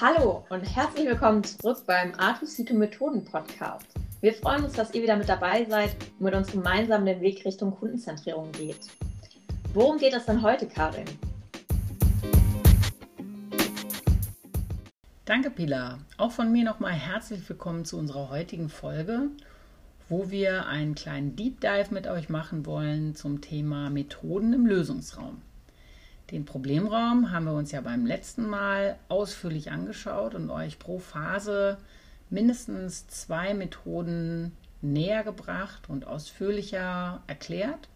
Hallo und herzlich willkommen zurück beim Artusito Methoden Podcast. Wir freuen uns, dass ihr wieder mit dabei seid und mit uns gemeinsam den Weg Richtung Kundenzentrierung geht. Worum geht es denn heute, Karin? Danke, Pilar. Auch von mir nochmal herzlich willkommen zu unserer heutigen Folge, wo wir einen kleinen Deep Dive mit euch machen wollen zum Thema Methoden im Lösungsraum. Den Problemraum haben wir uns ja beim letzten Mal ausführlich angeschaut und euch pro Phase mindestens zwei Methoden näher gebracht und ausführlicher erklärt.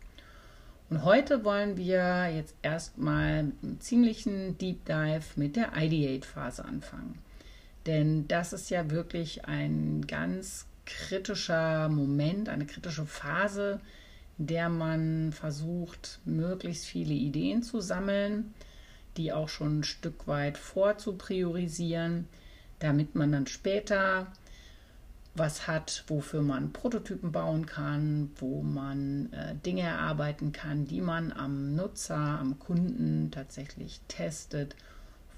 Und heute wollen wir jetzt erstmal mit einem ziemlichen Deep Dive mit der Ideate-Phase anfangen. Denn das ist ja wirklich ein ganz kritischer Moment, eine kritische Phase, der man versucht, möglichst viele Ideen zu sammeln, die auch schon ein Stück weit vorzupriorisieren, damit man dann später was hat, wofür man Prototypen bauen kann, wo man äh, Dinge erarbeiten kann, die man am Nutzer, am Kunden tatsächlich testet,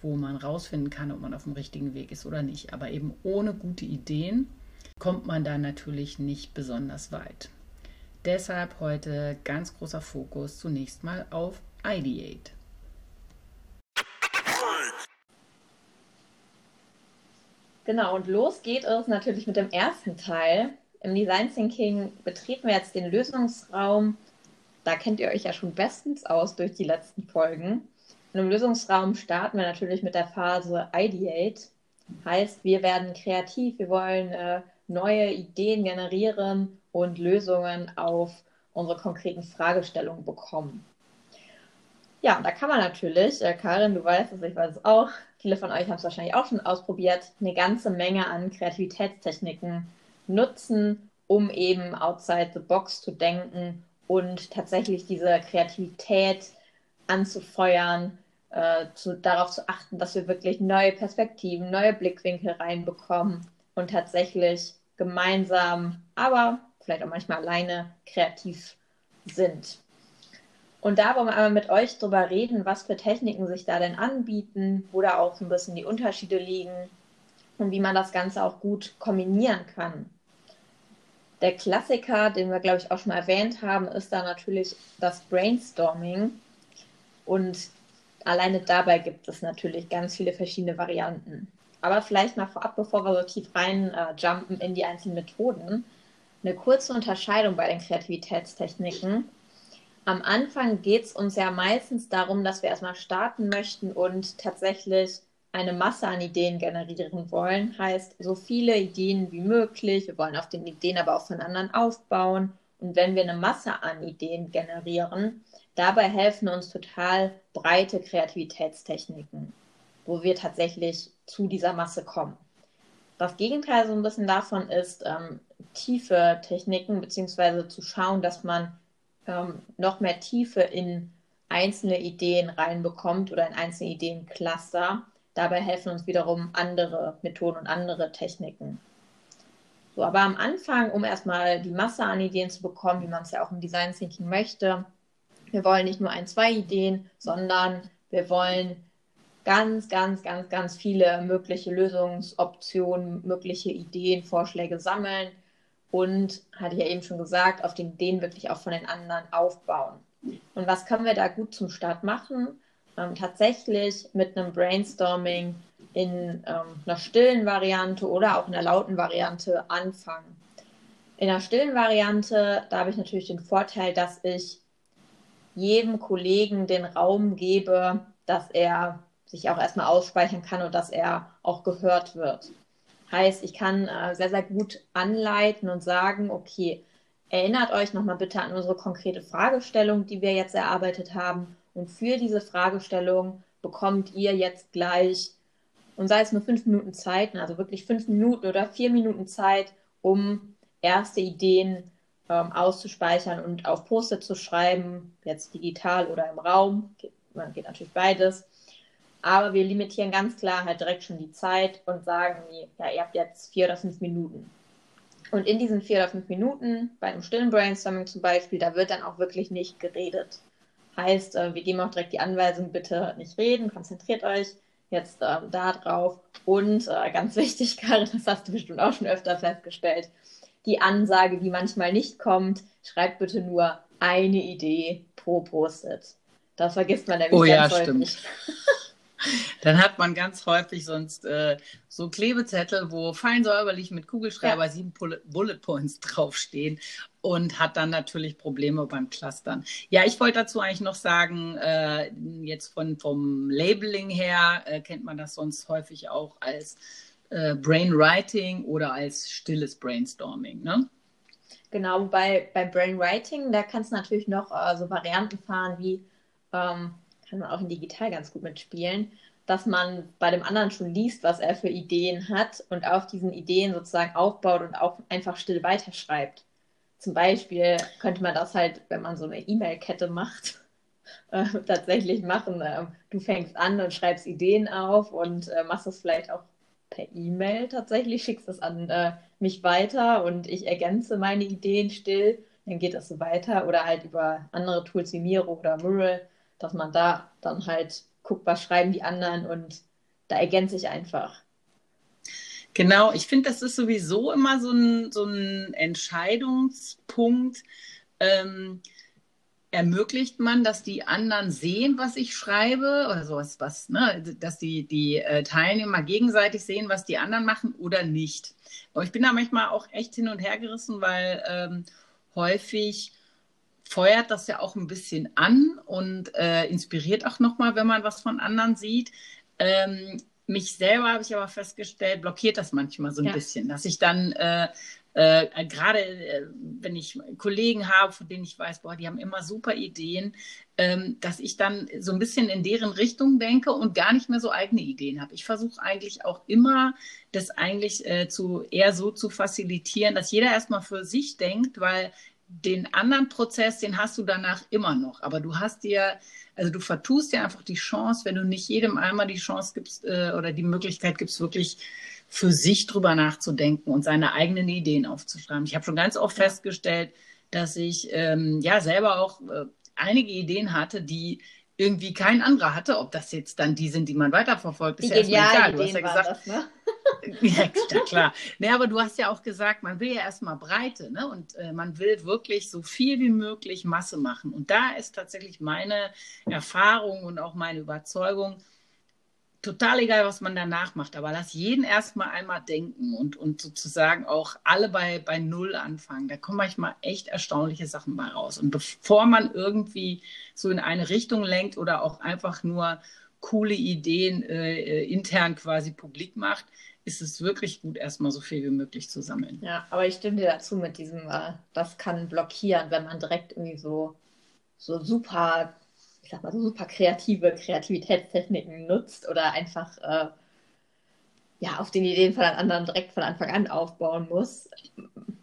wo man rausfinden kann, ob man auf dem richtigen Weg ist oder nicht. Aber eben ohne gute Ideen kommt man da natürlich nicht besonders weit. Deshalb heute ganz großer Fokus zunächst mal auf Ideate. Genau, und los geht es natürlich mit dem ersten Teil. Im Design Thinking betreten wir jetzt den Lösungsraum. Da kennt ihr euch ja schon bestens aus durch die letzten Folgen. Und im Lösungsraum starten wir natürlich mit der Phase Ideate. Heißt, wir werden kreativ, wir wollen äh, neue Ideen generieren und Lösungen auf unsere konkreten Fragestellungen bekommen. Ja, da kann man natürlich, äh, Karin, du weißt es, ich weiß es auch, viele von euch haben es wahrscheinlich auch schon ausprobiert, eine ganze Menge an Kreativitätstechniken nutzen, um eben outside the box zu denken und tatsächlich diese Kreativität anzufeuern, äh, zu, darauf zu achten, dass wir wirklich neue Perspektiven, neue Blickwinkel reinbekommen und tatsächlich gemeinsam, aber vielleicht auch manchmal alleine kreativ sind. Und da wollen wir einmal mit euch drüber reden, was für Techniken sich da denn anbieten, wo da auch ein bisschen die Unterschiede liegen und wie man das Ganze auch gut kombinieren kann. Der Klassiker, den wir, glaube ich, auch schon erwähnt haben, ist da natürlich das Brainstorming. Und alleine dabei gibt es natürlich ganz viele verschiedene Varianten. Aber vielleicht mal vorab, bevor wir so tief reinjumpen äh, in die einzelnen Methoden, eine kurze Unterscheidung bei den Kreativitätstechniken am Anfang geht es uns ja meistens darum, dass wir erstmal starten möchten und tatsächlich eine Masse an Ideen generieren wollen. Heißt, so viele Ideen wie möglich. Wir wollen auf den Ideen aber auch von anderen aufbauen. Und wenn wir eine Masse an Ideen generieren, dabei helfen uns total breite Kreativitätstechniken, wo wir tatsächlich zu dieser Masse kommen. Das Gegenteil so ein bisschen davon ist ähm, tiefe Techniken, beziehungsweise zu schauen, dass man ähm, noch mehr Tiefe in einzelne Ideen reinbekommt oder in einzelne Ideencluster. Dabei helfen uns wiederum andere Methoden und andere Techniken. So, aber am Anfang, um erstmal die Masse an Ideen zu bekommen, wie man es ja auch im Design Thinking möchte, wir wollen nicht nur ein, zwei Ideen, sondern wir wollen ganz, ganz, ganz, ganz viele mögliche Lösungsoptionen, mögliche Ideen, Vorschläge sammeln und, hatte ich ja eben schon gesagt, auf den Ideen wirklich auch von den anderen aufbauen. Und was können wir da gut zum Start machen? Ähm, tatsächlich mit einem Brainstorming in ähm, einer stillen Variante oder auch in einer lauten Variante anfangen. In der stillen Variante, da habe ich natürlich den Vorteil, dass ich jedem Kollegen den Raum gebe, dass er sich auch erstmal ausspeichern kann und dass er auch gehört wird. Heißt, ich kann äh, sehr, sehr gut anleiten und sagen, okay, erinnert euch nochmal bitte an unsere konkrete Fragestellung, die wir jetzt erarbeitet haben. Und für diese Fragestellung bekommt ihr jetzt gleich, und sei es nur fünf Minuten Zeit, also wirklich fünf Minuten oder vier Minuten Zeit, um erste Ideen ähm, auszuspeichern und auf Poster zu schreiben, jetzt digital oder im Raum. Geht, geht natürlich beides. Aber wir limitieren ganz klar halt direkt schon die Zeit und sagen, ja, ihr habt jetzt vier oder fünf Minuten. Und in diesen vier oder fünf Minuten, bei einem stillen Brainstorming zum Beispiel, da wird dann auch wirklich nicht geredet. Heißt, äh, wir geben auch direkt die Anweisung, bitte nicht reden, konzentriert euch. jetzt ähm, da drauf. Und äh, ganz wichtig, Karin, das hast du bestimmt auch schon öfter festgestellt, die Ansage, die manchmal nicht kommt, schreibt bitte nur eine Idee pro Post-it. Das vergisst man nämlich oh, ganz ja, häufig. Stimmt. Dann hat man ganz häufig sonst äh, so Klebezettel, wo fein säuberlich mit Kugelschreiber ja. sieben Bullet Points draufstehen und hat dann natürlich Probleme beim Clustern. Ja, ich wollte dazu eigentlich noch sagen, äh, jetzt von, vom Labeling her äh, kennt man das sonst häufig auch als äh, Brainwriting oder als stilles Brainstorming. Ne? Genau, wobei bei Brainwriting, da kannst du natürlich noch äh, so Varianten fahren wie ähm, kann man auch in digital ganz gut mitspielen, dass man bei dem anderen schon liest, was er für Ideen hat und auf diesen Ideen sozusagen aufbaut und auch einfach still weiterschreibt. Zum Beispiel könnte man das halt, wenn man so eine E-Mail-Kette macht, äh, tatsächlich machen. Äh, du fängst an und schreibst Ideen auf und äh, machst das vielleicht auch per E-Mail tatsächlich, schickst das an äh, mich weiter und ich ergänze meine Ideen still. Dann geht das so weiter oder halt über andere Tools wie Miro oder Mural dass man da dann halt guckt, was schreiben die anderen und da ergänze ich einfach. Genau, ich finde, das ist sowieso immer so ein, so ein Entscheidungspunkt. Ähm, ermöglicht man, dass die anderen sehen, was ich schreibe oder sowas, was, ne, dass die, die äh, Teilnehmer gegenseitig sehen, was die anderen machen oder nicht. Aber ich bin da manchmal auch echt hin und her gerissen, weil ähm, häufig feuert das ja auch ein bisschen an und äh, inspiriert auch nochmal, wenn man was von anderen sieht. Ähm, mich selber habe ich aber festgestellt, blockiert das manchmal so ein ja. bisschen, dass ich dann äh, äh, gerade äh, wenn ich Kollegen habe, von denen ich weiß, boah, die haben immer super Ideen, ähm, dass ich dann so ein bisschen in deren Richtung denke und gar nicht mehr so eigene Ideen habe. Ich versuche eigentlich auch immer, das eigentlich äh, zu eher so zu facilitieren, dass jeder erstmal für sich denkt, weil den anderen Prozess, den hast du danach immer noch. Aber du hast dir, also du vertust dir einfach die Chance, wenn du nicht jedem einmal die Chance gibst äh, oder die Möglichkeit gibst, wirklich für sich drüber nachzudenken und seine eigenen Ideen aufzuschreiben. Ich habe schon ganz oft festgestellt, dass ich ähm, ja selber auch äh, einige Ideen hatte, die irgendwie kein anderer hatte, ob das jetzt dann die sind, die man weiterverfolgt, ist die ja erstmal egal. Du hast ja gesagt, das, ne? ja, klar. Nee, aber du hast ja auch gesagt, man will ja erstmal Breite, ne? Und äh, man will wirklich so viel wie möglich Masse machen. Und da ist tatsächlich meine Erfahrung und auch meine Überzeugung, total egal, was man danach macht, aber lass jeden erstmal einmal denken und, und sozusagen auch alle bei, bei Null anfangen. Da kommen manchmal echt erstaunliche Sachen bei raus. Und bevor man irgendwie so in eine Richtung lenkt oder auch einfach nur coole Ideen äh, äh intern quasi publik macht, ist es wirklich gut, erstmal so viel wie möglich zu sammeln. Ja, aber ich stimme dir dazu mit diesem, äh, das kann blockieren, wenn man direkt irgendwie so, so super ich sag mal, so super kreative Kreativitätstechniken nutzt oder einfach äh, ja, auf den Ideen von anderen direkt von Anfang an aufbauen muss.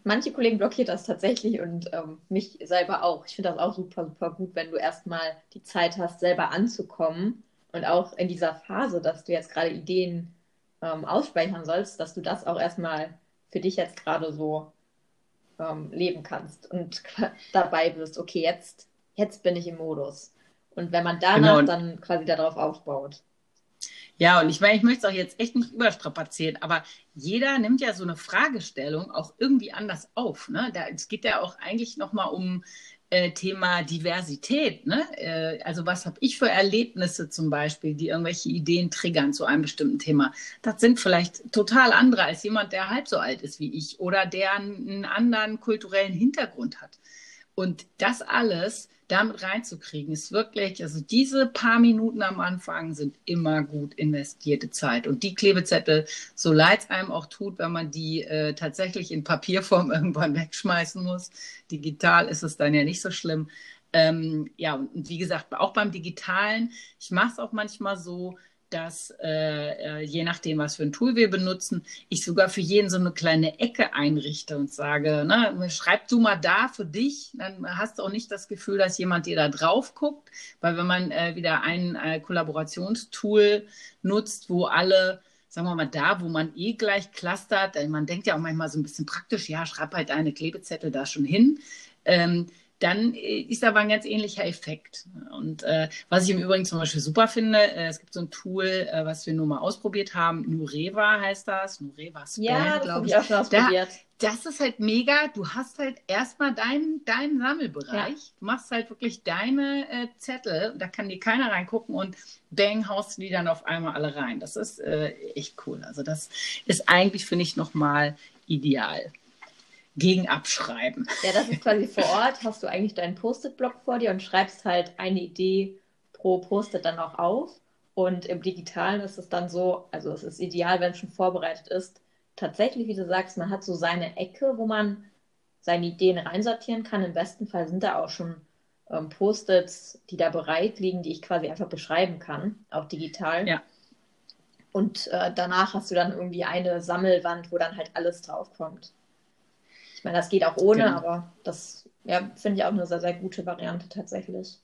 Manche Kollegen blockiert das tatsächlich und ähm, mich selber auch. Ich finde das auch super, super gut, wenn du erstmal die Zeit hast, selber anzukommen und auch in dieser Phase, dass du jetzt gerade Ideen ähm, ausspeichern sollst, dass du das auch erstmal für dich jetzt gerade so ähm, leben kannst und dabei bist, okay, jetzt, jetzt bin ich im Modus. Und wenn man danach genau. dann quasi darauf aufbaut. Ja, und ich meine, ich möchte es auch jetzt echt nicht überstrapazieren, aber jeder nimmt ja so eine Fragestellung auch irgendwie anders auf. Ne? Da, es geht ja auch eigentlich nochmal um äh, Thema Diversität. Ne? Äh, also was habe ich für Erlebnisse zum Beispiel, die irgendwelche Ideen triggern zu einem bestimmten Thema? Das sind vielleicht total andere als jemand, der halb so alt ist wie ich oder der einen anderen kulturellen Hintergrund hat. Und das alles damit reinzukriegen, ist wirklich, also diese paar Minuten am Anfang sind immer gut investierte Zeit. Und die Klebezettel, so leid es einem auch tut, wenn man die äh, tatsächlich in Papierform irgendwann wegschmeißen muss, digital ist es dann ja nicht so schlimm. Ähm, ja, und wie gesagt, auch beim Digitalen, ich mache es auch manchmal so, dass äh, äh, je nachdem, was für ein Tool wir benutzen, ich sogar für jeden so eine kleine Ecke einrichte und sage, ne, schreib du mal da für dich, dann hast du auch nicht das Gefühl, dass jemand dir da drauf guckt, weil wenn man äh, wieder ein äh, Kollaborationstool nutzt, wo alle sagen wir mal, da, wo man eh gleich clustert, man denkt ja auch manchmal so ein bisschen praktisch, ja, schreib halt deine Klebezettel da schon hin. Ähm, dann ist aber ein ganz ähnlicher Effekt. Und äh, was ich im Übrigen zum Beispiel super finde, äh, es gibt so ein Tool, äh, was wir nur mal ausprobiert haben, Nureva heißt das, Nureva Span, ja, glaube ich. Auch schon ausprobiert. Da, das ist halt mega. Du hast halt erstmal deinen, deinen Sammelbereich. Ja. Du machst halt wirklich deine äh, Zettel. Da kann dir keiner reingucken und bang, haust du die dann auf einmal alle rein. Das ist äh, echt cool. Also das ist eigentlich, finde ich, nochmal ideal gegen abschreiben. Ja, das ist quasi vor Ort, hast du eigentlich deinen Post-it-Block vor dir und schreibst halt eine Idee pro Post-it dann auch auf. Und im Digitalen ist es dann so, also es ist ideal, wenn es schon vorbereitet ist. Tatsächlich, wie du sagst, man hat so seine Ecke, wo man seine Ideen reinsortieren kann. Im besten Fall sind da auch schon ähm, Post-its, die da bereit liegen, die ich quasi einfach beschreiben kann, auch digital. Ja. Und äh, danach hast du dann irgendwie eine Sammelwand, wo dann halt alles draufkommt. Ich meine, das geht auch ohne, genau. aber das ja, finde ich auch eine sehr, sehr gute Variante tatsächlich.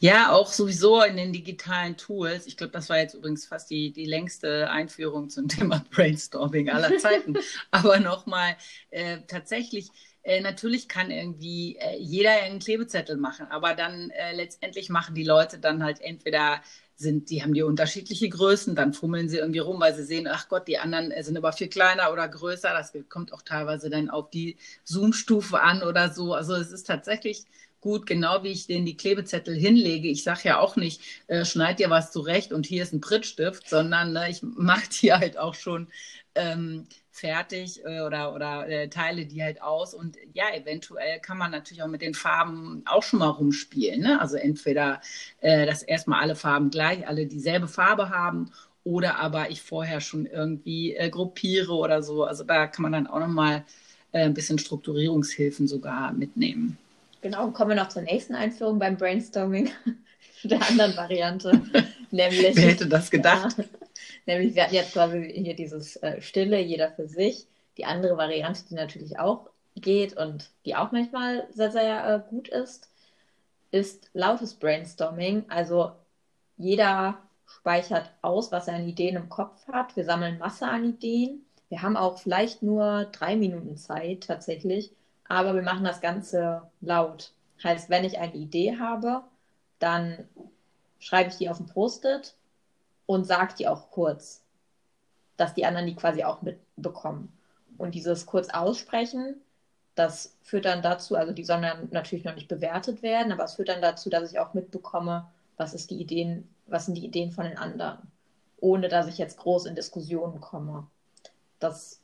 Ja, auch sowieso in den digitalen Tools. Ich glaube, das war jetzt übrigens fast die, die längste Einführung zum Thema Brainstorming aller Zeiten. aber nochmal, äh, tatsächlich, äh, natürlich kann irgendwie äh, jeder einen Klebezettel machen, aber dann äh, letztendlich machen die Leute dann halt entweder sind, die haben die unterschiedliche Größen, dann fummeln sie irgendwie rum, weil sie sehen, ach Gott, die anderen sind aber viel kleiner oder größer. Das kommt auch teilweise dann auf die Zoom-Stufe an oder so. Also es ist tatsächlich gut, genau wie ich denen die Klebezettel hinlege. Ich sage ja auch nicht, äh, schneid dir was zurecht und hier ist ein Prittstift, sondern ne, ich mache die halt auch schon ähm, fertig äh, oder, oder äh, teile die halt aus. Und ja, eventuell kann man natürlich auch mit den Farben auch schon mal rumspielen. Ne? Also entweder, äh, dass erstmal alle Farben gleich, alle dieselbe Farbe haben oder aber ich vorher schon irgendwie äh, gruppiere oder so. Also da kann man dann auch nochmal äh, ein bisschen Strukturierungshilfen sogar mitnehmen. Genau, kommen wir noch zur nächsten Einführung beim Brainstorming der anderen Variante. nämlich, Wer hätte das gedacht? Ja, Nämlich, wir hatten jetzt quasi hier dieses äh, Stille, jeder für sich. Die andere Variante, die natürlich auch geht und die auch manchmal sehr, sehr äh, gut ist, ist lautes Brainstorming. Also jeder speichert aus, was er an Ideen im Kopf hat. Wir sammeln Masse an Ideen. Wir haben auch vielleicht nur drei Minuten Zeit tatsächlich, aber wir machen das Ganze laut. Heißt, wenn ich eine Idee habe, dann schreibe ich die auf ein Post-it und sagt die auch kurz, dass die anderen die quasi auch mitbekommen. Und dieses kurz aussprechen, das führt dann dazu, also die sollen dann natürlich noch nicht bewertet werden, aber es führt dann dazu, dass ich auch mitbekomme, was ist die Ideen, was sind die Ideen von den anderen, ohne dass ich jetzt groß in Diskussionen komme. Das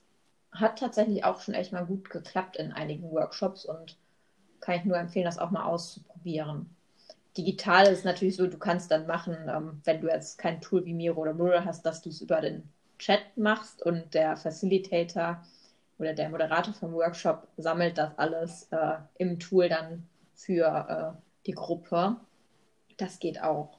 hat tatsächlich auch schon echt mal gut geklappt in einigen Workshops und kann ich nur empfehlen, das auch mal auszuprobieren digital ist natürlich so, du kannst dann machen, ähm, wenn du jetzt kein Tool wie Miro oder Mural hast, dass du es über den Chat machst und der Facilitator oder der Moderator vom Workshop sammelt das alles äh, im Tool dann für äh, die Gruppe. Das geht auch.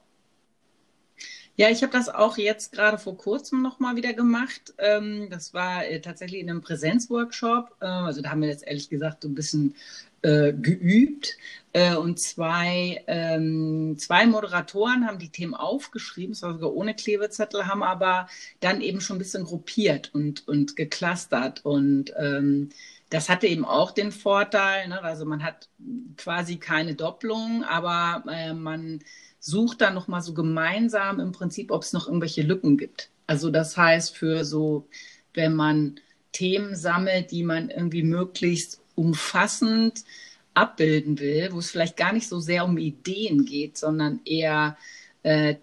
Ja, ich habe das auch jetzt gerade vor kurzem nochmal wieder gemacht. Ähm, das war äh, tatsächlich in einem Präsenzworkshop. Äh, also da haben wir jetzt ehrlich gesagt so ein bisschen äh, geübt. Äh, und zwei, ähm, zwei Moderatoren haben die Themen aufgeschrieben, sogar ohne Klebezettel, haben aber dann eben schon ein bisschen gruppiert und, und geclustert. Und ähm, das hatte eben auch den Vorteil, ne? also man hat quasi keine Doppelung, aber äh, man sucht dann nochmal so gemeinsam im Prinzip, ob es noch irgendwelche Lücken gibt. Also das heißt, für so, wenn man Themen sammelt, die man irgendwie möglichst umfassend abbilden will, wo es vielleicht gar nicht so sehr um Ideen geht, sondern eher, äh,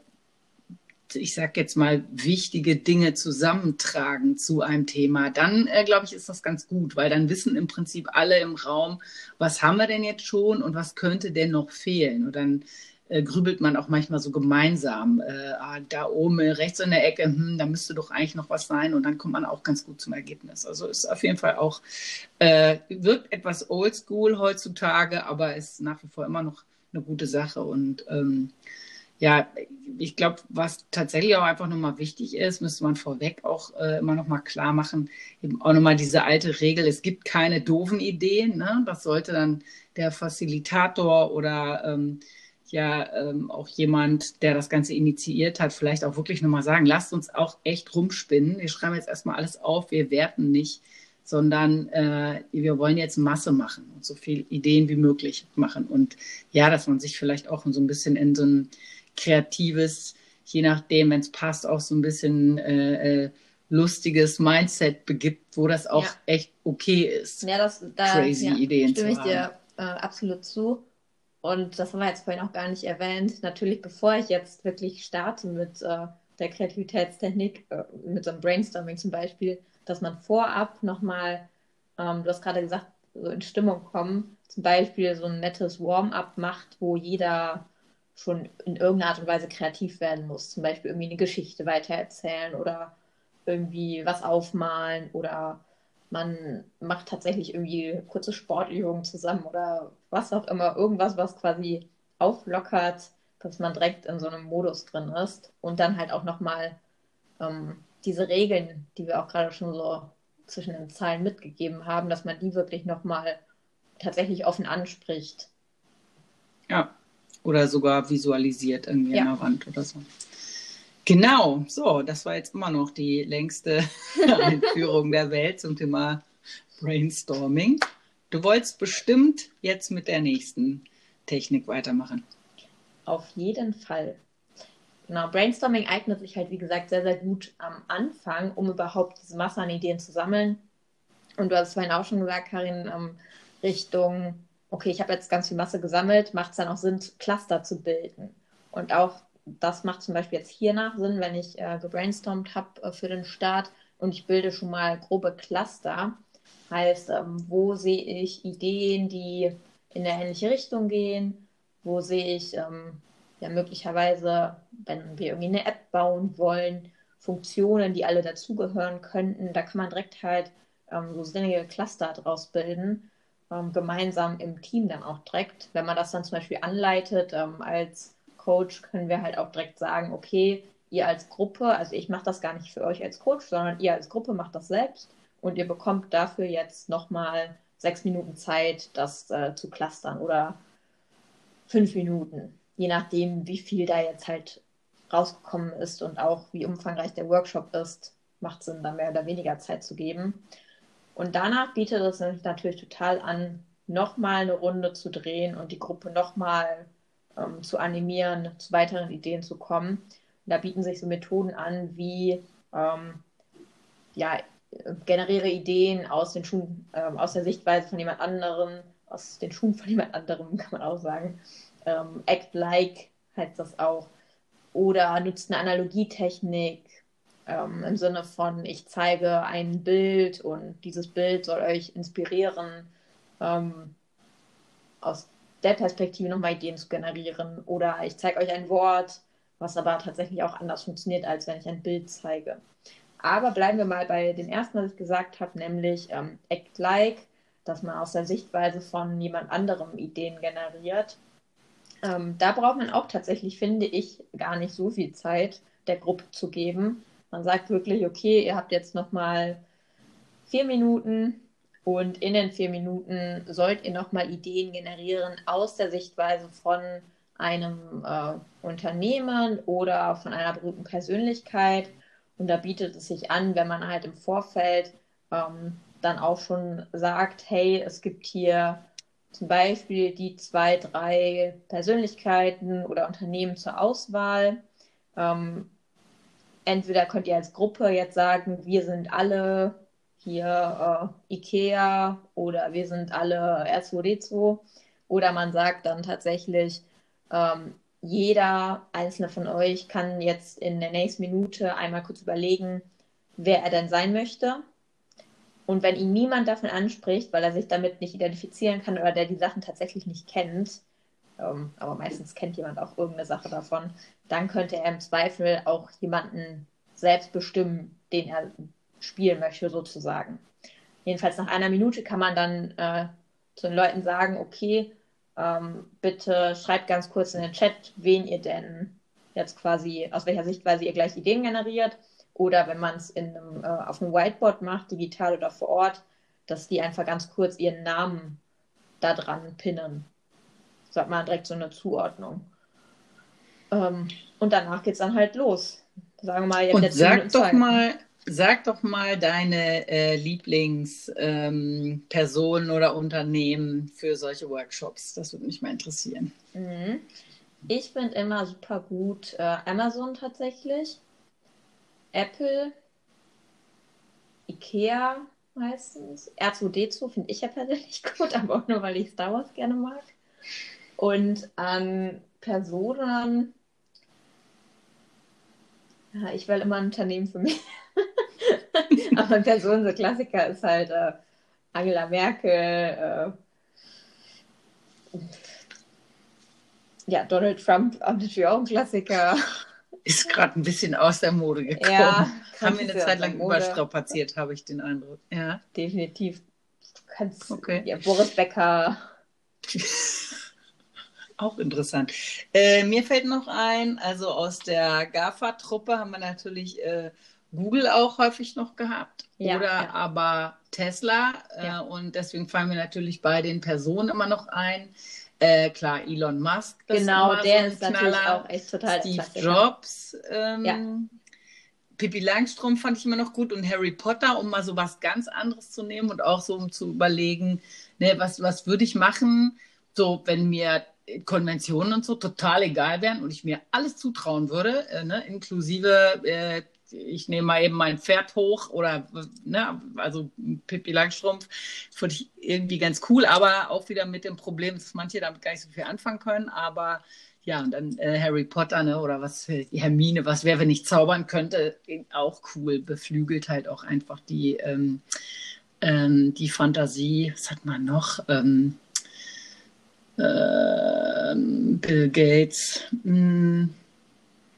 ich sag jetzt mal, wichtige Dinge zusammentragen zu einem Thema, dann äh, glaube ich, ist das ganz gut, weil dann wissen im Prinzip alle im Raum, was haben wir denn jetzt schon und was könnte denn noch fehlen. Und dann äh, grübelt man auch manchmal so gemeinsam. Äh, ah, da oben rechts in der Ecke, hm, da müsste doch eigentlich noch was sein und dann kommt man auch ganz gut zum Ergebnis. Also ist auf jeden Fall auch, äh, wirkt etwas oldschool heutzutage, aber ist nach wie vor immer noch eine gute Sache und ähm, ja, ich glaube, was tatsächlich auch einfach nochmal wichtig ist, müsste man vorweg auch äh, immer nochmal klar machen, eben auch nochmal diese alte Regel, es gibt keine doofen Ideen. Ne? Das sollte dann der Facilitator oder ähm, ja ähm, auch jemand, der das Ganze initiiert hat, vielleicht auch wirklich nochmal sagen, lasst uns auch echt rumspinnen. Wir schreiben jetzt erstmal alles auf, wir werten nicht, sondern äh, wir wollen jetzt Masse machen und so viele Ideen wie möglich machen. Und ja, dass man sich vielleicht auch so ein bisschen in so ein kreatives, je nachdem, wenn es passt, auch so ein bisschen äh, äh, lustiges Mindset begibt, wo das auch ja. echt okay ist. Ja, das, da crazy ja, Ideen stimme ich dir äh, absolut zu. Und das haben wir jetzt vorhin auch gar nicht erwähnt. Natürlich, bevor ich jetzt wirklich starte mit äh, der Kreativitätstechnik, äh, mit so einem Brainstorming zum Beispiel, dass man vorab nochmal, ähm, du hast gerade gesagt, so in Stimmung kommen, zum Beispiel so ein nettes Warm-up macht, wo jeder schon in irgendeiner Art und Weise kreativ werden muss. Zum Beispiel irgendwie eine Geschichte weitererzählen oder irgendwie was aufmalen oder man macht tatsächlich irgendwie kurze Sportübungen zusammen oder was auch immer, irgendwas, was quasi auflockert, dass man direkt in so einem Modus drin ist und dann halt auch nochmal ähm, diese Regeln, die wir auch gerade schon so zwischen den Zahlen mitgegeben haben, dass man die wirklich nochmal tatsächlich offen anspricht. Ja, oder sogar visualisiert irgendwie ja. an der Wand oder so. Genau, so, das war jetzt immer noch die längste Einführung der Welt zum Thema Brainstorming. Du wolltest bestimmt jetzt mit der nächsten Technik weitermachen. Auf jeden Fall. Genau, Brainstorming eignet sich halt, wie gesagt, sehr, sehr gut am Anfang, um überhaupt diese Masse an Ideen zu sammeln. Und du hast es vorhin auch schon gesagt, Karin, ähm, Richtung, okay, ich habe jetzt ganz viel Masse gesammelt, macht es dann auch Sinn, Cluster zu bilden. Und auch das macht zum Beispiel jetzt hiernach Sinn, wenn ich äh, gebrainstormt habe äh, für den Start und ich bilde schon mal grobe Cluster. Heißt, ähm, wo sehe ich Ideen, die in eine ähnliche Richtung gehen? Wo sehe ich ähm, ja möglicherweise, wenn wir irgendwie eine App bauen wollen, Funktionen, die alle dazugehören könnten? Da kann man direkt halt ähm, so sinnige Cluster draus bilden, ähm, gemeinsam im Team dann auch direkt. Wenn man das dann zum Beispiel anleitet ähm, als Coach können wir halt auch direkt sagen, okay, ihr als Gruppe, also ich mache das gar nicht für euch als Coach, sondern ihr als Gruppe macht das selbst und ihr bekommt dafür jetzt nochmal sechs Minuten Zeit, das äh, zu clustern oder fünf Minuten, je nachdem, wie viel da jetzt halt rausgekommen ist und auch wie umfangreich der Workshop ist, macht Sinn, da mehr oder weniger Zeit zu geben. Und danach bietet es natürlich total an, nochmal eine Runde zu drehen und die Gruppe nochmal ähm, zu animieren, zu weiteren Ideen zu kommen. Und da bieten sich so Methoden an wie ähm, ja, generiere Ideen aus den Schuhen, ähm, aus der Sichtweise von jemand anderem, aus den Schuhen von jemand anderem, kann man auch sagen. Ähm, act like heißt das auch. Oder nutzt eine Analogietechnik ähm, im Sinne von, ich zeige ein Bild und dieses Bild soll euch inspirieren, ähm, aus der Perspektive nochmal Ideen zu generieren. Oder ich zeige euch ein Wort, was aber tatsächlich auch anders funktioniert, als wenn ich ein Bild zeige. Aber bleiben wir mal bei dem ersten, was ich gesagt habe, nämlich ähm, Act Like, dass man aus der Sichtweise von jemand anderem Ideen generiert. Ähm, da braucht man auch tatsächlich, finde ich, gar nicht so viel Zeit der Gruppe zu geben. Man sagt wirklich, okay, ihr habt jetzt nochmal vier Minuten, und in den vier Minuten sollt ihr nochmal Ideen generieren aus der Sichtweise von einem äh, Unternehmen oder von einer berühmten Persönlichkeit. Und da bietet es sich an, wenn man halt im Vorfeld ähm, dann auch schon sagt, hey, es gibt hier zum Beispiel die zwei, drei Persönlichkeiten oder Unternehmen zur Auswahl. Ähm, entweder könnt ihr als Gruppe jetzt sagen, wir sind alle hier äh, Ikea oder wir sind alle R2D2. Oder man sagt dann tatsächlich, ähm, jeder einzelne von euch kann jetzt in der nächsten Minute einmal kurz überlegen, wer er denn sein möchte. Und wenn ihn niemand davon anspricht, weil er sich damit nicht identifizieren kann oder der die Sachen tatsächlich nicht kennt, ähm, aber meistens kennt jemand auch irgendeine Sache davon, dann könnte er im Zweifel auch jemanden selbst bestimmen, den er spielen möchte, sozusagen. Jedenfalls nach einer Minute kann man dann äh, zu den Leuten sagen, okay, ähm, bitte schreibt ganz kurz in den Chat, wen ihr denn jetzt quasi, aus welcher Sichtweise ihr gleich Ideen generiert. Oder wenn man es äh, auf einem Whiteboard macht, digital oder vor Ort, dass die einfach ganz kurz ihren Namen da dran pinnen. So hat man direkt so eine Zuordnung. Ähm, und danach geht es dann halt los. Sagen wir mal, jetzt Und sag doch mal, Sag doch mal deine äh, Lieblingspersonen ähm, oder Unternehmen für solche Workshops. Das würde mich mal interessieren. Mhm. Ich finde immer super gut äh, Amazon tatsächlich, Apple, Ikea meistens, R2D2 finde ich ja persönlich gut, aber auch nur, weil ich Star Wars gerne mag. Und an Personen, ja, ich will immer ein Unternehmen für mich. aber Personen, so Klassiker ist halt äh, Angela Merkel, äh, ja, Donald Trump natürlich auch ein Klassiker. Ist gerade ein bisschen aus der Mode gekommen. Ja, Haben wir eine Zeit lang überstrapaziert, habe ich den Eindruck. Ja. Definitiv. Du kannst okay. ja, Boris Becker. Auch interessant. Äh, mir fällt noch ein, also aus der GAFA-Truppe haben wir natürlich äh, Google auch häufig noch gehabt. Ja, oder ja. aber Tesla. Äh, ja. Und deswegen fallen mir natürlich bei den Personen immer noch ein. Äh, klar, Elon Musk. genau, der so ist Knaller. natürlich auch echt total Steve Jobs. Ähm, ja. Pippi Langstrom fand ich immer noch gut und Harry Potter, um mal so was ganz anderes zu nehmen und auch so um zu überlegen, ne, was, was würde ich machen, so wenn mir Konventionen und so total egal wären und ich mir alles zutrauen würde, äh, ne, inklusive äh, ich nehme mal eben mein Pferd hoch oder, ne, also Pippi Langstrumpf, finde ich irgendwie ganz cool, aber auch wieder mit dem Problem, dass manche damit gar nicht so viel anfangen können, aber ja, und dann äh, Harry Potter, ne, oder was, Hermine, was wäre, wenn ich zaubern könnte, auch cool, beflügelt halt auch einfach die, ähm, ähm, die Fantasie, was hat man noch, ähm, äh, Bill Gates, mh, hm,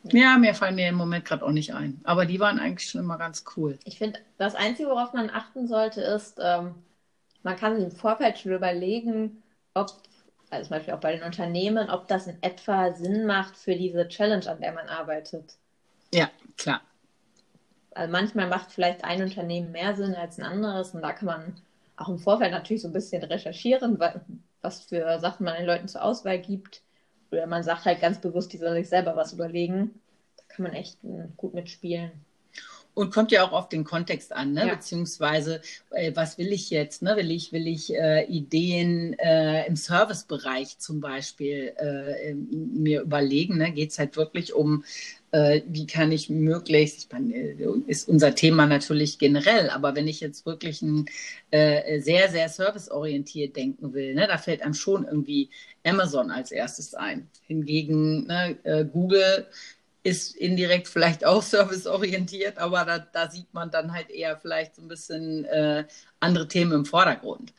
ja, mehr fallen mir im Moment gerade auch nicht ein. Aber die waren eigentlich schon immer ganz cool. Ich finde, das Einzige, worauf man achten sollte, ist, ähm, man kann im Vorfeld schon überlegen, ob, also zum Beispiel auch bei den Unternehmen, ob das in etwa Sinn macht für diese Challenge, an der man arbeitet. Ja, klar. Also manchmal macht vielleicht ein Unternehmen mehr Sinn als ein anderes und da kann man auch im Vorfeld natürlich so ein bisschen recherchieren, was für Sachen man den Leuten zur Auswahl gibt man sagt halt ganz bewusst, die sollen sich selber was überlegen. Da kann man echt hm, gut mitspielen. Und kommt ja auch auf den Kontext an, ne? Ja. beziehungsweise äh, was will ich jetzt? Ne? Will ich, will ich äh, Ideen äh, im Servicebereich zum Beispiel äh, mir überlegen? Ne? Geht es halt wirklich um äh, wie kann ich möglichst, ich meine, ist unser Thema natürlich generell, aber wenn ich jetzt wirklich ein äh, sehr, sehr serviceorientiert denken will, ne, da fällt einem schon irgendwie Amazon als erstes ein. Hingegen ne, äh, Google ist indirekt vielleicht auch serviceorientiert, aber da, da, sieht man dann halt eher vielleicht so ein bisschen äh, andere Themen im Vordergrund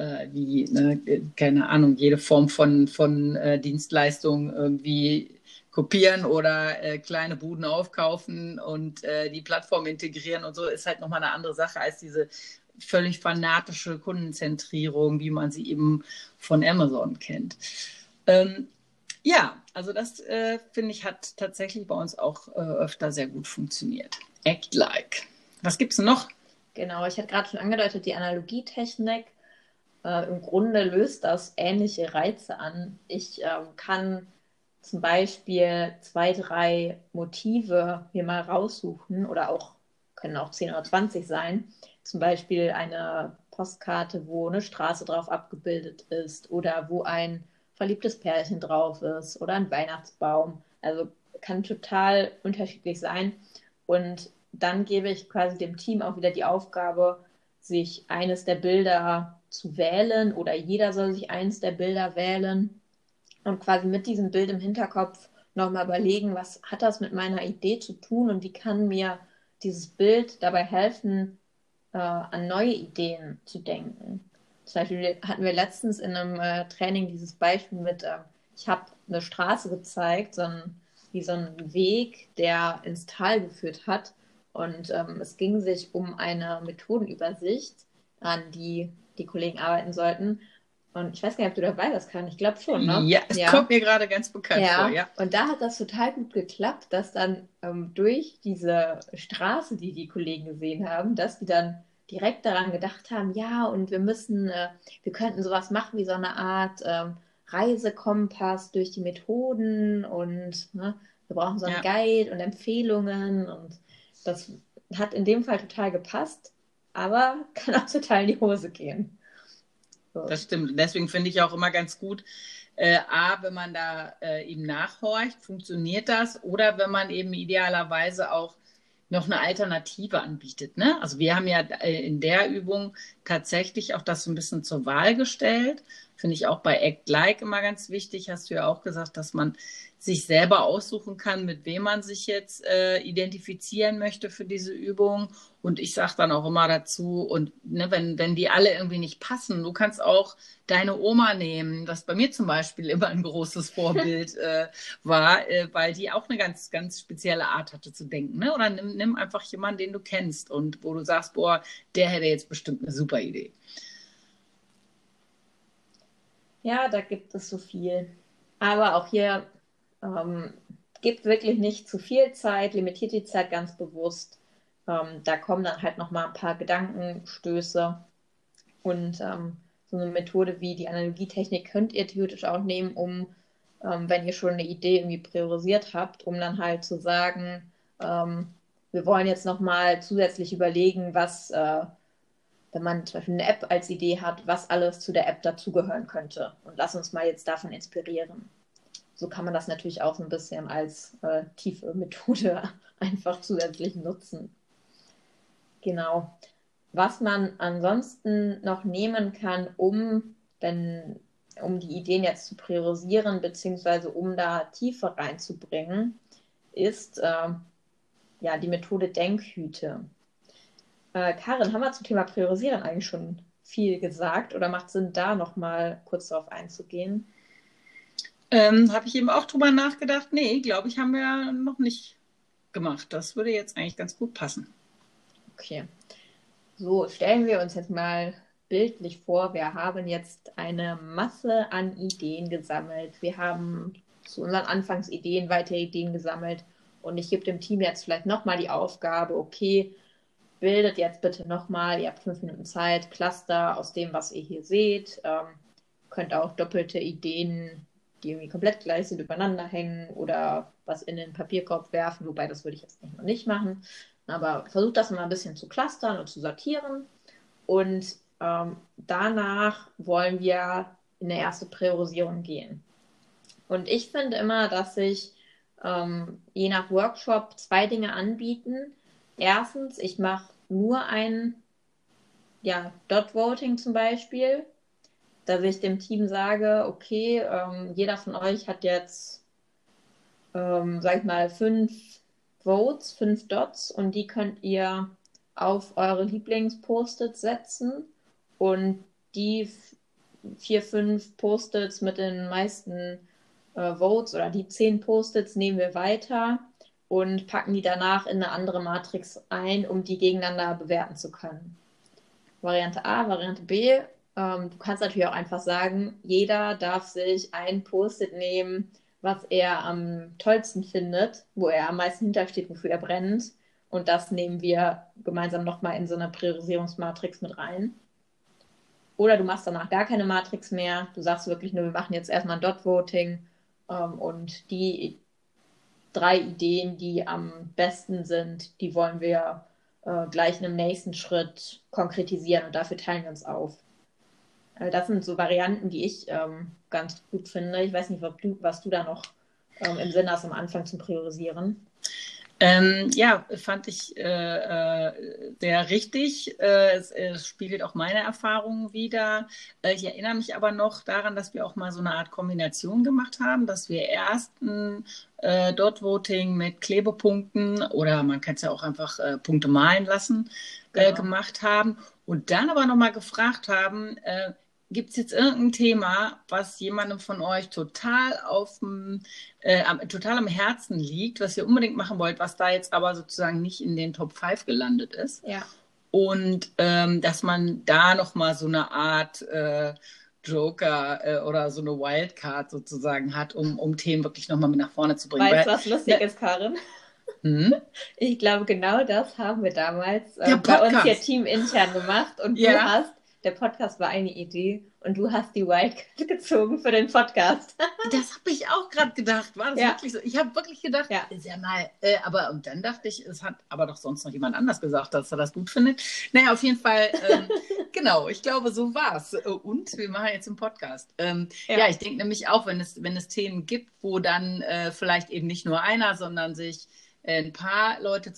äh, wie, ne, keine Ahnung, jede Form von, von äh, Dienstleistung irgendwie kopieren oder äh, kleine Buden aufkaufen und äh, die Plattform integrieren und so ist halt nochmal eine andere Sache als diese völlig fanatische Kundenzentrierung, wie man sie eben von Amazon kennt. Ähm, ja, also das äh, finde ich hat tatsächlich bei uns auch äh, öfter sehr gut funktioniert. Act like. Was gibt es noch? Genau, ich hatte gerade schon angedeutet, die Analogietechnik. Äh, Im Grunde löst das ähnliche Reize an. Ich ähm, kann zum Beispiel zwei, drei Motive mir mal raussuchen oder auch, können auch 10 oder 20 sein. Zum Beispiel eine Postkarte, wo eine Straße drauf abgebildet ist oder wo ein verliebtes Pärchen drauf ist oder ein Weihnachtsbaum. Also kann total unterschiedlich sein. Und dann gebe ich quasi dem Team auch wieder die Aufgabe, sich eines der Bilder zu wählen oder jeder soll sich eines der Bilder wählen und quasi mit diesem Bild im Hinterkopf nochmal überlegen, was hat das mit meiner Idee zu tun und wie kann mir dieses Bild dabei helfen, äh, an neue Ideen zu denken. Zum Beispiel hatten wir letztens in einem äh, Training dieses Beispiel mit, äh, ich habe eine Straße gezeigt, so ein, wie so ein Weg, der ins Tal geführt hat. Und ähm, es ging sich um eine Methodenübersicht, an die die Kollegen arbeiten sollten. Und ich weiß gar nicht, ob du dabei warst, kann. Ich glaube schon, ne? Ja, es ja. kommt mir gerade ganz bekannt ja. vor, ja. Und da hat das total gut geklappt, dass dann ähm, durch diese Straße, die die Kollegen gesehen haben, dass die dann direkt daran gedacht haben, ja, und wir müssen, äh, wir könnten sowas machen wie so eine Art ähm, Reisekompass durch die Methoden und ne, wir brauchen so einen ja. Guide und Empfehlungen und das hat in dem Fall total gepasst, aber kann auch total in die Hose gehen. So. Das stimmt. Deswegen finde ich auch immer ganz gut, äh, A, wenn man da äh, eben nachhorcht, funktioniert das? Oder wenn man eben idealerweise auch noch eine Alternative anbietet. Ne? Also wir haben ja äh, in der Übung tatsächlich auch das so ein bisschen zur Wahl gestellt. Finde ich auch bei Act Like immer ganz wichtig. Hast du ja auch gesagt, dass man sich selber aussuchen kann, mit wem man sich jetzt äh, identifizieren möchte für diese Übung. Und ich sage dann auch immer dazu, und ne, wenn, wenn die alle irgendwie nicht passen, du kannst auch deine Oma nehmen, was bei mir zum Beispiel immer ein großes Vorbild äh, war, äh, weil die auch eine ganz, ganz spezielle Art hatte zu denken. Ne? Oder nimm, nimm einfach jemanden, den du kennst und wo du sagst, boah, der hätte jetzt bestimmt eine super Idee. Ja, da gibt es so viel. Aber auch hier ähm, gibt wirklich nicht zu viel Zeit, limitiert die Zeit ganz bewusst. Ähm, da kommen dann halt nochmal ein paar Gedankenstöße. Und ähm, so eine Methode wie die Analogietechnik könnt ihr theoretisch auch nehmen, um, ähm, wenn ihr schon eine Idee irgendwie priorisiert habt, um dann halt zu sagen, ähm, wir wollen jetzt nochmal zusätzlich überlegen, was, äh, wenn man zum Beispiel eine App als Idee hat, was alles zu der App dazugehören könnte. Und lass uns mal jetzt davon inspirieren so kann man das natürlich auch so ein bisschen als äh, tiefe Methode einfach zusätzlich nutzen. Genau. Was man ansonsten noch nehmen kann, um, wenn, um die Ideen jetzt zu priorisieren, beziehungsweise um da Tiefe reinzubringen, ist äh, ja die Methode Denkhüte. Äh, Karin, haben wir zum Thema Priorisieren eigentlich schon viel gesagt oder macht Sinn, da nochmal kurz darauf einzugehen? Ähm, Habe ich eben auch drüber nachgedacht. Nee, glaube ich, haben wir noch nicht gemacht. Das würde jetzt eigentlich ganz gut passen. Okay. So, stellen wir uns jetzt mal bildlich vor, wir haben jetzt eine Masse an Ideen gesammelt. Wir haben zu unseren Anfangsideen weitere Ideen gesammelt. Und ich gebe dem Team jetzt vielleicht nochmal die Aufgabe, okay, bildet jetzt bitte nochmal, ihr habt fünf Minuten Zeit, Cluster aus dem, was ihr hier seht. Ähm, könnt auch doppelte Ideen die irgendwie komplett gleich sind, übereinander hängen oder was in den Papierkorb werfen, wobei das würde ich jetzt nicht, noch nicht machen. Aber versucht das mal ein bisschen zu clustern und zu sortieren. Und ähm, danach wollen wir in eine erste Priorisierung gehen. Und ich finde immer, dass sich ähm, je nach Workshop zwei Dinge anbieten. Erstens, ich mache nur ein ja, Dot Voting zum Beispiel dass ich dem Team sage, okay, ähm, jeder von euch hat jetzt, ähm, sag ich mal, fünf Votes, fünf Dots und die könnt ihr auf eure Lieblings-Post-its setzen und die vier, fünf Post-its mit den meisten äh, Votes oder die zehn Post-its nehmen wir weiter und packen die danach in eine andere Matrix ein, um die gegeneinander bewerten zu können. Variante A, Variante B ähm, du kannst natürlich auch einfach sagen, jeder darf sich ein Post-it nehmen, was er am tollsten findet, wo er am meisten hintersteht, wofür er brennt. Und das nehmen wir gemeinsam nochmal in so eine Priorisierungsmatrix mit rein. Oder du machst danach gar keine Matrix mehr. Du sagst wirklich nur, wir machen jetzt erstmal ein Dot-Voting und die drei Ideen, die am besten sind, die wollen wir äh, gleich in einem nächsten Schritt konkretisieren und dafür teilen wir uns auf. Äh, das sind so Varianten, die ich ähm, ganz gut finde. Ich weiß nicht, du, was du da noch ähm, im Sinne hast am Anfang zum Priorisieren. Ähm, ja, fand ich äh, äh, sehr richtig. Äh, es, es, spiegelt auch meine Erfahrungen wieder. Äh, ich erinnere mich aber noch daran, dass wir auch mal so eine Art Kombination gemacht haben, dass wir erst ein äh, Dot-Voting mit Klebepunkten oder man kann es ja auch einfach äh, Punkte malen lassen, genau. gemacht haben und dann aber nochmal gefragt haben, Gibt es jetzt irgendein Thema, was jemandem von euch total auf dem, äh, total am Herzen liegt, was ihr unbedingt machen wollt, was da jetzt aber sozusagen nicht in den Top 5 gelandet ist? Ja. Und ähm, dass man da nochmal so eine Art äh, Joker äh, oder so eine Wildcard sozusagen hat, um, um Themen wirklich nochmal mit nach vorne zu bringen. Weißt du, was lustig ja. ist, Karin? Hm? Ich glaube, genau das haben wir damals äh, bei uns hier teamintern gemacht und ja. du hast der Podcast war eine Idee und du hast die Wildcard gezogen für den Podcast. das habe ich auch gerade gedacht. War das Ja. wirklich so? Ich habe wirklich gedacht, Ja. ja mal, äh, aber und dann dachte ich, es hat aber doch sonst noch jemand anders gesagt, dass er das gut findet. Naja, auf jeden Fall, ähm, genau, ich glaube, so war es. Und wir machen jetzt einen Podcast. Ähm, ja. Ja. ich denke nämlich auch, wenn es, wenn es Themen gibt, wo dann äh, vielleicht eben nicht nur einer, sondern sich äh, ein paar Leute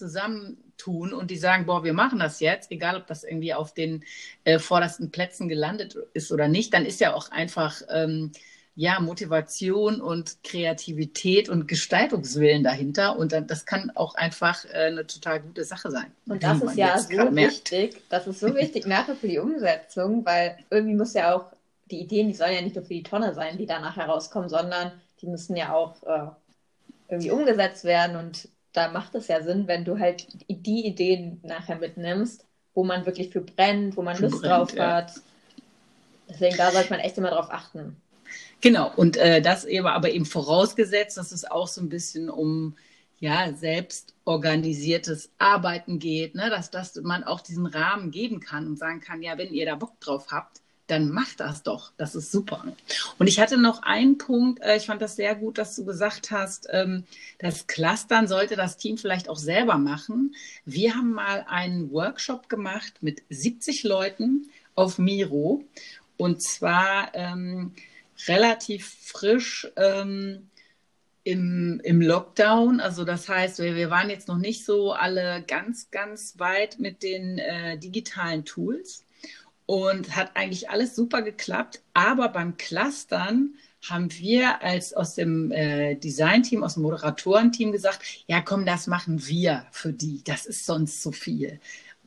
zusammentun und die sagen, boah, wir machen das jetzt, egal ob das irgendwie auf den äh, vordersten Plätzen gelandet ist oder nicht, dann ist ja auch einfach ähm, ja Motivation und Kreativität und Gestaltungswillen dahinter und dann, das kann auch einfach äh, eine total gute Sache sein. Und das ist ja so merkt. wichtig, das ist so wichtig nachher für die Umsetzung, weil irgendwie muss ja auch, die Ideen, die sollen ja nicht nur für die Tonne sein, die danach herauskommen, sondern die müssen ja auch äh, irgendwie umgesetzt werden und da macht es ja Sinn, wenn du halt die Ideen nachher mitnimmst, wo man wirklich für brennt, wo man Für Lust brennt, drauf ja. hat. Deswegen, da sollte man echt immer drauf achten. Genau, und äh, das eben aber eben vorausgesetzt, dass es auch so ein bisschen um ja, selbst organisiertes Arbeiten geht, ne? dass, dass man auch diesen Rahmen geben kann und sagen kann, ja, wenn ihr da Bock drauf habt, dann macht das doch. Das ist super. Und ich hatte noch einen Punkt, äh, ich fand das sehr gut, dass du gesagt hast, ähm, das Clustern sollte das Team vielleicht auch selber machen. Wir haben mal einen Workshop gemacht mit 70 Leuten auf Miro und zwar ähm, relativ frisch ähm, im, im Lockdown. Also das heißt, wir, wir waren jetzt noch nicht so alle ganz, ganz weit mit den äh, digitalen Tools und hat eigentlich alles super geklappt. Aber beim Clustern haben wir als aus dem äh, Designteam, aus dem Moderatorenteam gesagt, ja komm, das machen wir für die. Das ist sonst zu viel.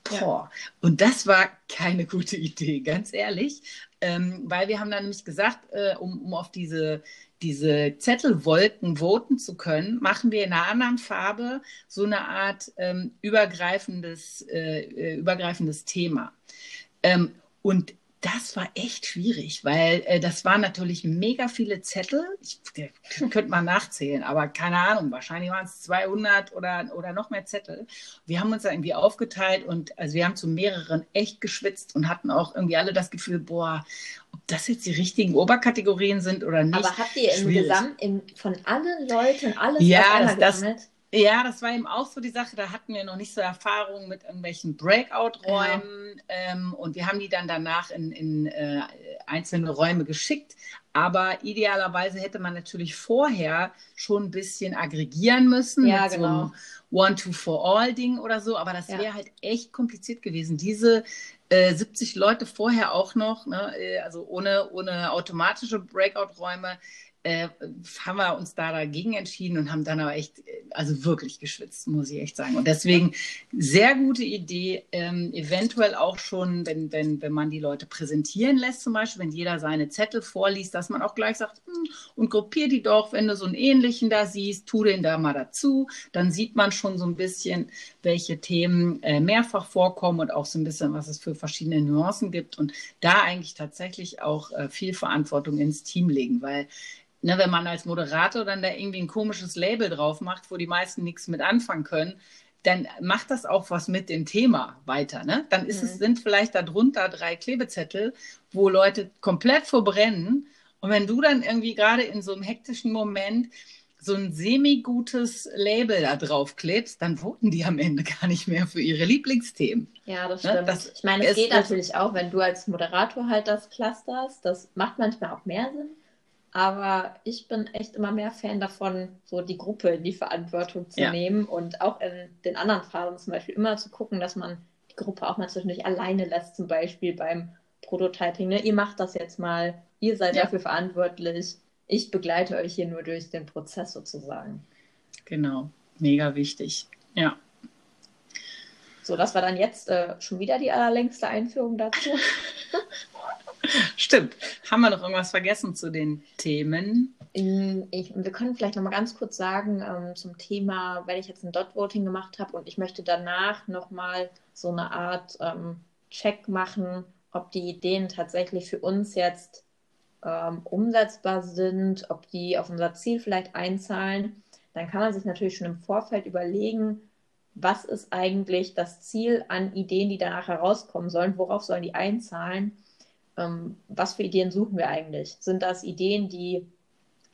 Boah. Und das war keine gute Idee, ganz ehrlich. Ähm, weil wir haben dann nämlich gesagt, äh, um, um auf diese, diese Zettelwolken voten zu können, machen wir in einer anderen Farbe so eine Art ähm, übergreifendes, äh, äh, übergreifendes Thema. Ähm, und das war echt schwierig, weil äh, das waren natürlich mega viele Zettel. Ich der, könnte mal nachzählen, aber keine Ahnung, wahrscheinlich waren es 200 oder, oder noch mehr Zettel. Wir haben uns da irgendwie aufgeteilt und also wir haben zu mehreren echt geschwitzt und hatten auch irgendwie alle das Gefühl, boah, ob das jetzt die richtigen Oberkategorien sind oder nicht. Aber habt ihr im. Gesamt von allen Leuten alles Ja, das- das-? Ja, das war eben auch so die Sache. Da hatten wir noch nicht so Erfahrung mit irgendwelchen Breakout-Räumen. Ähm, und wir haben die dann danach in, in äh, einzelne Räume geschickt. Aber idealerweise hätte man natürlich vorher schon ein bisschen aggregieren müssen Ja, mit so genau. einem One-to-for-all-Ding oder so. Aber das Ja. wäre halt echt kompliziert gewesen. Diese äh, 70 Leute vorher auch noch, ne, äh, also ohne, ohne automatische Breakout-Räume, äh, haben wir uns da dagegen entschieden und haben dann aber echt, äh, also wirklich geschwitzt, muss ich echt sagen. Und deswegen sehr gute Idee, ähm, eventuell auch schon, wenn, wenn, wenn man die Leute präsentieren lässt, zum Beispiel, wenn jeder seine Zettel vorliest, dass man auch gleich sagt, hm, und gruppier die doch, wenn du so einen ähnlichen da siehst, tu den da mal dazu. Dann sieht man schon so ein bisschen, welche Themen äh, mehrfach vorkommen und auch so ein bisschen, was es für verschiedene Nuancen gibt. Und da eigentlich tatsächlich auch äh, viel Verantwortung ins Team legen, weil ne, wenn man als Moderator dann da irgendwie ein komisches Label drauf macht, wo die meisten nichts mit anfangen können, dann macht das auch was mit dem Thema weiter. Ne? Dann ist es, Mhm. sind vielleicht darunter drei Klebezettel, wo Leute komplett verbrennen. Und wenn du dann irgendwie gerade in so einem hektischen Moment so ein semi-gutes Label da drauf klebst, dann voten die am Ende gar nicht mehr für ihre Lieblingsthemen. Ja, das Ne, stimmt. das ich meine, es geht natürlich auch, wenn du als Moderator halt das clusterst. Das macht manchmal auch mehr Sinn. Aber ich bin echt immer mehr Fan davon, so die Gruppe in die Verantwortung zu Ja. nehmen und auch in den anderen Phasen zum Beispiel immer zu gucken, dass man die Gruppe auch mal zwischendurch alleine lässt, zum Beispiel beim Prototyping. Ne? Ihr macht das jetzt mal, ihr seid Ja. dafür verantwortlich. Ich begleite euch hier nur durch den Prozess sozusagen. Genau, mega wichtig. Ja. So, das war dann jetzt äh, schon wieder die allerlängste Einführung dazu. Stimmt. Haben wir noch irgendwas vergessen zu den Themen? In, ich, wir können vielleicht noch mal ganz kurz sagen ähm, zum Thema, wenn ich jetzt ein Dot-Voting gemacht habe und ich möchte danach noch mal so eine Art ähm, Check machen, ob die Ideen tatsächlich für uns jetzt ähm, umsetzbar sind, ob die auf unser Ziel vielleicht einzahlen, dann kann man sich natürlich schon im Vorfeld überlegen, was ist eigentlich das Ziel an Ideen, die danach herauskommen sollen, worauf sollen die einzahlen ähm, was für Ideen suchen wir eigentlich? Sind das Ideen, die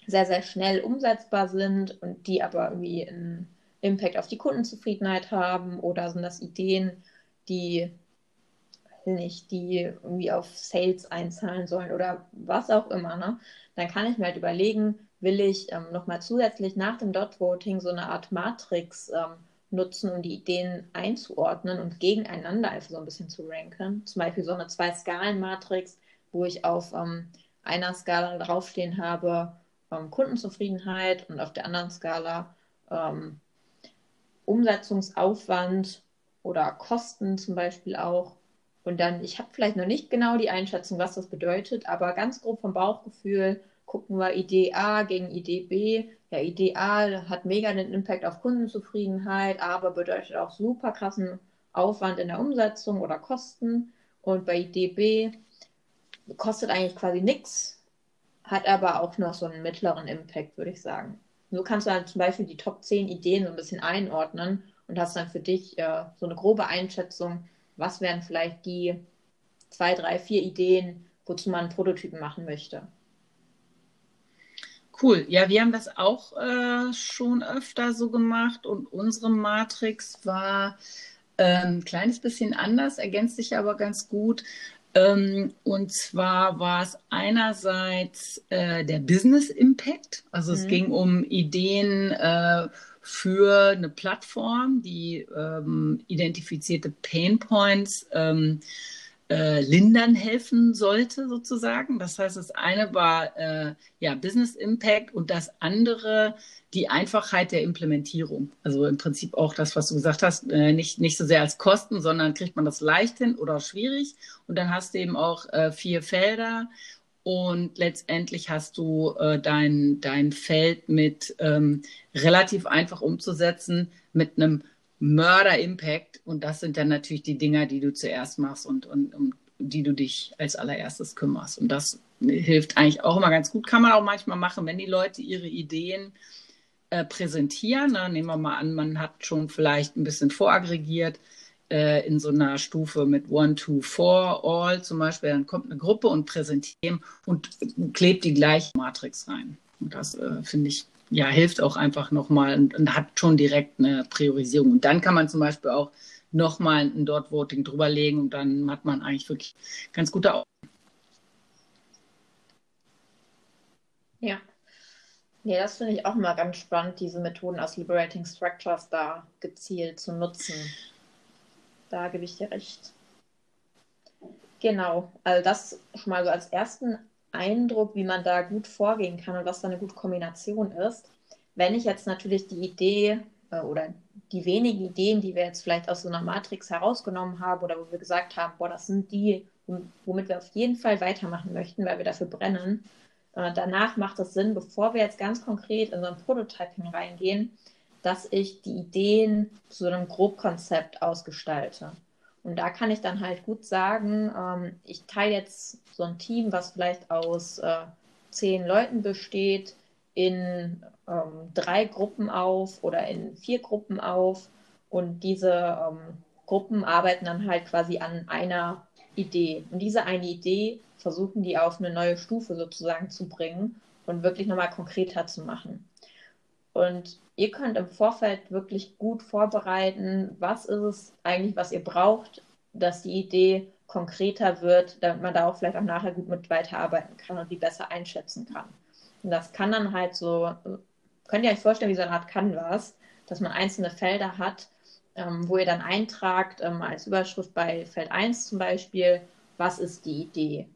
sehr, sehr schnell umsetzbar sind und die aber irgendwie einen Impact auf die Kundenzufriedenheit haben? Oder sind das Ideen, die nicht, die irgendwie auf Sales einzahlen sollen oder was auch immer, ne? Dann kann ich mir halt überlegen, will ich ähm, nochmal zusätzlich nach dem Dot Voting so eine Art Matrix ähm, nutzen, um die Ideen einzuordnen und gegeneinander einfach so ein bisschen zu ranken. Zum Beispiel so eine Zwei-Skalen-Matrix, wo ich auf ähm, einer Skala draufstehen habe ähm, Kundenzufriedenheit und auf der anderen Skala ähm, Umsetzungsaufwand oder Kosten zum Beispiel auch. Und dann, ich habe vielleicht noch nicht genau die Einschätzung, was das bedeutet, aber ganz grob vom Bauchgefühl gucken wir Idee A gegen Idee B. Ja, Idee A hat mega den Impact auf Kundenzufriedenheit, aber bedeutet auch super krassen Aufwand in der Umsetzung oder Kosten. Und bei Idee B kostet eigentlich quasi nichts, hat aber auch noch so einen mittleren Impact, würde ich sagen. So kannst du dann zum Beispiel die Top 10 Ideen so ein bisschen einordnen und hast dann für dich äh, so eine grobe Einschätzung, was wären vielleicht die zwei, drei, vier Ideen, wozu man Prototypen machen möchte. Cool. Ja, wir haben das auch äh, schon öfter so gemacht und unsere Matrix war äh, ein kleines bisschen anders, ergänzt sich aber ganz gut. Ähm, und zwar war es einerseits äh, der Business Impact, also mhm. es ging um Ideen äh, für eine Plattform, die ähm, identifizierte Pain Points ähm, äh, lindern helfen sollte, sozusagen. Das heißt, das eine war äh, ja Business Impact und das andere die Einfachheit der Implementierung. Also im Prinzip auch das, was du gesagt hast, äh, nicht, nicht so sehr als Kosten, sondern kriegt man das leicht hin oder schwierig. Und dann hast du eben auch äh, vier Felder und letztendlich hast du äh, dein, dein Feld mit ähm, relativ einfach umzusetzen mit einem Mörder-Impact. Und das sind dann natürlich die Dinger, die du zuerst machst und, und um die du dich als allererstes kümmerst. Und das hilft eigentlich auch immer ganz gut. Kann man auch manchmal machen, wenn die Leute ihre Ideen äh, präsentieren. Ne? Nehmen wir mal an, man hat schon vielleicht ein bisschen voraggregiert äh, in so einer Stufe mit One, Two, Four, All zum Beispiel. Dann kommt eine Gruppe und präsentiert und klebt die gleiche Matrix rein. Und das äh, finde ich ja, hilft auch einfach nochmal und, und hat schon direkt eine Priorisierung. Und dann kann man zum Beispiel auch nochmal ein Dot-Voting drüberlegen und dann hat man eigentlich wirklich ganz gute Augen. Ja. Nee, das finde ich auch mal ganz spannend, diese Methoden aus Liberating Structures da gezielt zu nutzen. Da gebe ich dir recht. Genau, also das schon mal so als ersten Eindruck, wie man da gut vorgehen kann und was da eine gute Kombination ist. Wenn ich jetzt natürlich die Idee äh, oder die wenigen Ideen, die wir jetzt vielleicht aus so einer Matrix herausgenommen haben oder wo wir gesagt haben, boah, das sind die, womit wir auf jeden Fall weitermachen möchten, weil wir dafür brennen. Äh, danach macht es Sinn, bevor wir jetzt ganz konkret in so ein Prototyping reingehen, dass ich die Ideen zu so einem Grobkonzept ausgestalte. Und da kann ich dann halt gut sagen, ähm, ich teile jetzt so ein Team, was vielleicht aus äh, zehn Leuten besteht, in ähm, drei Gruppen auf oder in vier Gruppen auf. Und diese ähm, Gruppen arbeiten dann halt quasi an einer Idee. Und diese eine Idee versuchen die auf eine neue Stufe sozusagen zu bringen und wirklich nochmal konkreter zu machen. Und ihr könnt im Vorfeld wirklich gut vorbereiten, was ist es eigentlich, was ihr braucht, dass die Idee konkreter wird, damit man da auch vielleicht auch nachher gut mit weiterarbeiten kann und die besser einschätzen kann. Und das kann dann halt so, könnt ihr euch vorstellen, wie so eine Art Canvas, dass man einzelne Felder hat, ähm, wo ihr dann eintragt, ähm, als Überschrift bei Feld 1 zum Beispiel, was ist die Idee?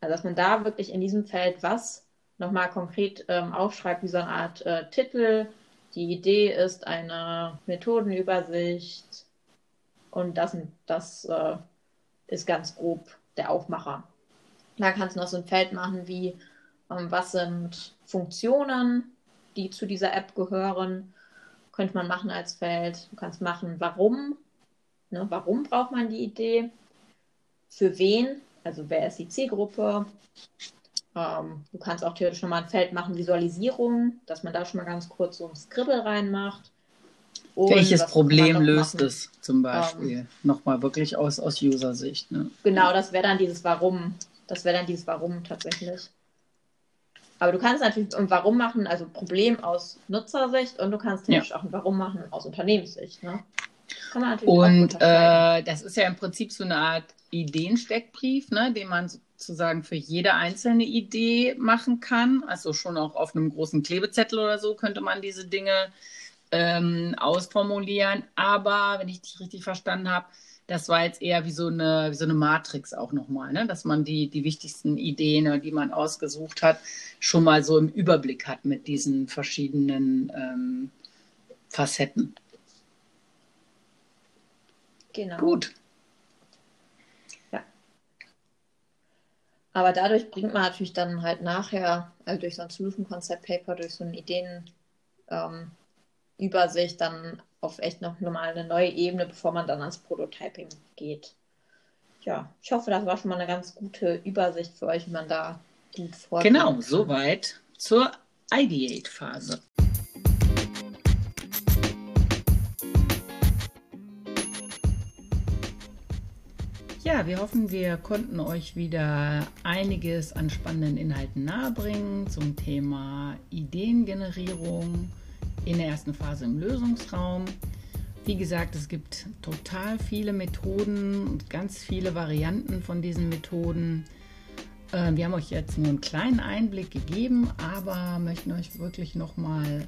Also dass man da wirklich in diesem Feld was nochmal konkret ähm, aufschreibt, wie so eine Art äh, Titel. Die Idee ist eine Methodenübersicht und das, das äh, ist ganz grob der Aufmacher. Da kannst du noch so ein Feld machen wie, ähm, was sind Funktionen, die zu dieser App gehören. Könnte man machen als Feld. Du kannst machen, warum. Ne, warum braucht man die Idee? Für wen? Also wer ist die Zielgruppe? Ähm, du kannst auch theoretisch schon mal ein Feld machen, Visualisierung, dass man da schon mal ganz kurz so ein Scribble reinmacht. Und Welches Problem löst machen? es zum Beispiel? Ähm, Nochmal wirklich aus, aus User-Sicht. Ne? Genau, das wäre dann dieses Warum. Das wäre dann dieses Warum tatsächlich. Aber du kannst natürlich ein Warum machen, also Problem aus Nutzersicht und du kannst theoretisch ja. auch ein Warum machen aus Unternehmenssicht. Ne? Und äh, das ist ja im Prinzip so eine Art Ideensteckbrief, ne, den man sozusagen für jede einzelne Idee machen kann. Also schon auch auf einem großen Klebezettel oder so könnte man diese Dinge ähm, ausformulieren. Aber wenn ich dich richtig verstanden habe, das war jetzt eher wie so eine, wie so eine Matrix auch nochmal, ne? dass man die, die wichtigsten Ideen, die man ausgesucht hat, schon mal so im Überblick hat mit diesen verschiedenen ähm, Facetten. Genau. Gut. Ja. Aber dadurch bringt man natürlich dann halt nachher, also durch so ein Solution Concept Paper, durch so eine Ideenübersicht, ähm, dann auf echt noch nochmal eine neue Ebene, bevor man dann ans Prototyping geht. Ja, ich hoffe, das war schon mal eine ganz gute Übersicht für euch, wie man da gut vorgeht. Genau, soweit zur Ideate-Phase. Ja, wir hoffen, wir konnten euch wieder einiges an spannenden Inhalten nahebringen zum Thema Ideengenerierung in der ersten Phase im Lösungsraum. Wie gesagt, es gibt total viele Methoden und ganz viele Varianten von diesen Methoden. Äh, wir haben euch jetzt nur einen kleinen Einblick gegeben, aber möchten euch wirklich nochmal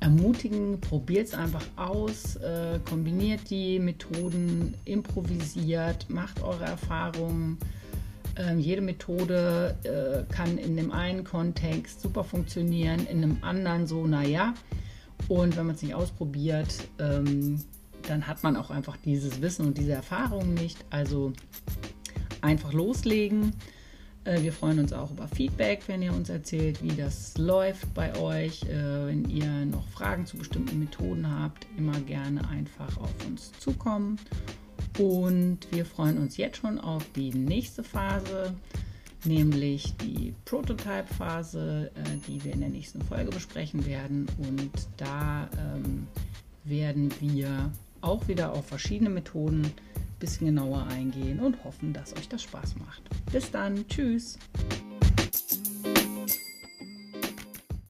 ermutigen, probiert es einfach aus, äh, kombiniert die Methoden, improvisiert, macht eure Erfahrungen. Ähm, jede Methode äh, kann in dem einen Kontext super funktionieren, in einem anderen so, naja. Und wenn man es nicht ausprobiert, ähm, dann hat man auch einfach dieses Wissen und diese Erfahrung nicht. Also einfach loslegen. Äh, wir freuen uns auch über Feedback, wenn ihr uns erzählt, wie das läuft bei euch. Äh, wenn ihr noch Fragen zu bestimmten Methoden habt, immer gerne einfach auf uns zukommen. Und wir freuen uns jetzt schon auf die nächste Phase nämlich die Prototype-Phase, äh, die wir in der nächsten Folge besprechen werden. Und da ähm, werden wir auch wieder auf verschiedene Methoden bisschen genauer eingehen und hoffen, dass euch das Spaß macht. Bis dann, tschüss!